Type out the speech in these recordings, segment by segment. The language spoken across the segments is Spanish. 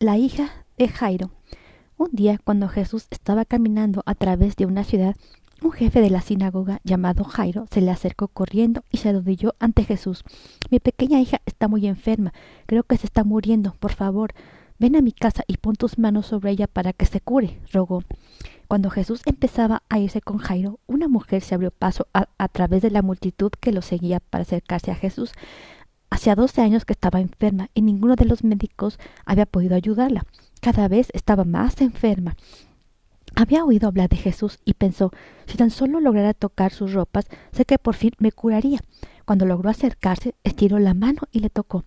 La hija de Jairo. Un día, cuando Jesús estaba caminando a través de una ciudad, un jefe de la sinagoga llamado Jairo se le acercó corriendo y se arrodilló ante Jesús. Mi pequeña hija está muy enferma. Creo que se está muriendo. Por favor, ven a mi casa y pon tus manos sobre ella para que se cure, rogó. Cuando Jesús empezaba a irse con Jairo, una mujer se abrió paso a, a través de la multitud que lo seguía para acercarse a Jesús. Hacía doce años que estaba enferma y ninguno de los médicos había podido ayudarla. Cada vez estaba más enferma. Había oído hablar de Jesús y pensó, si tan solo lograra tocar sus ropas, sé que por fin me curaría. Cuando logró acercarse, estiró la mano y le tocó.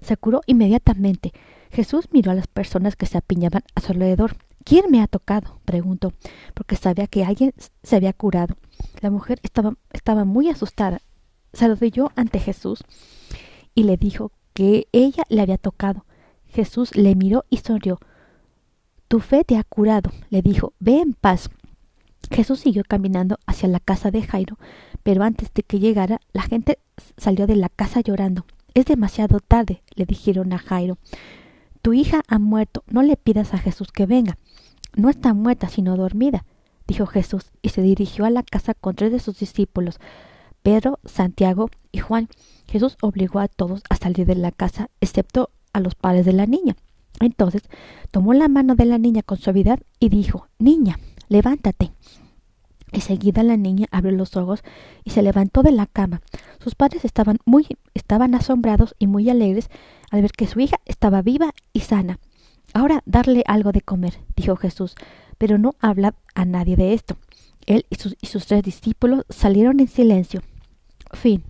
Se curó inmediatamente. Jesús miró a las personas que se apiñaban a su alrededor. ¿Quién me ha tocado? preguntó, porque sabía que alguien se había curado. La mujer estaba, estaba muy asustada. Se arrodilló ante Jesús y le dijo que ella le había tocado. Jesús le miró y sonrió. Tu fe te ha curado, le dijo, ve en paz. Jesús siguió caminando hacia la casa de Jairo, pero antes de que llegara, la gente salió de la casa llorando. Es demasiado tarde, le dijeron a Jairo. Tu hija ha muerto, no le pidas a Jesús que venga. No está muerta, sino dormida, dijo Jesús, y se dirigió a la casa con tres de sus discípulos, Pedro, Santiago y Juan. Jesús obligó a todos a salir de la casa, excepto a los padres de la niña. Entonces tomó la mano de la niña con suavidad y dijo Niña, levántate. Enseguida la niña abrió los ojos y se levantó de la cama. Sus padres estaban muy estaban asombrados y muy alegres al ver que su hija estaba viva y sana. Ahora darle algo de comer, dijo Jesús, pero no hablad a nadie de esto. Él y sus, y sus tres discípulos salieron en silencio. Fin.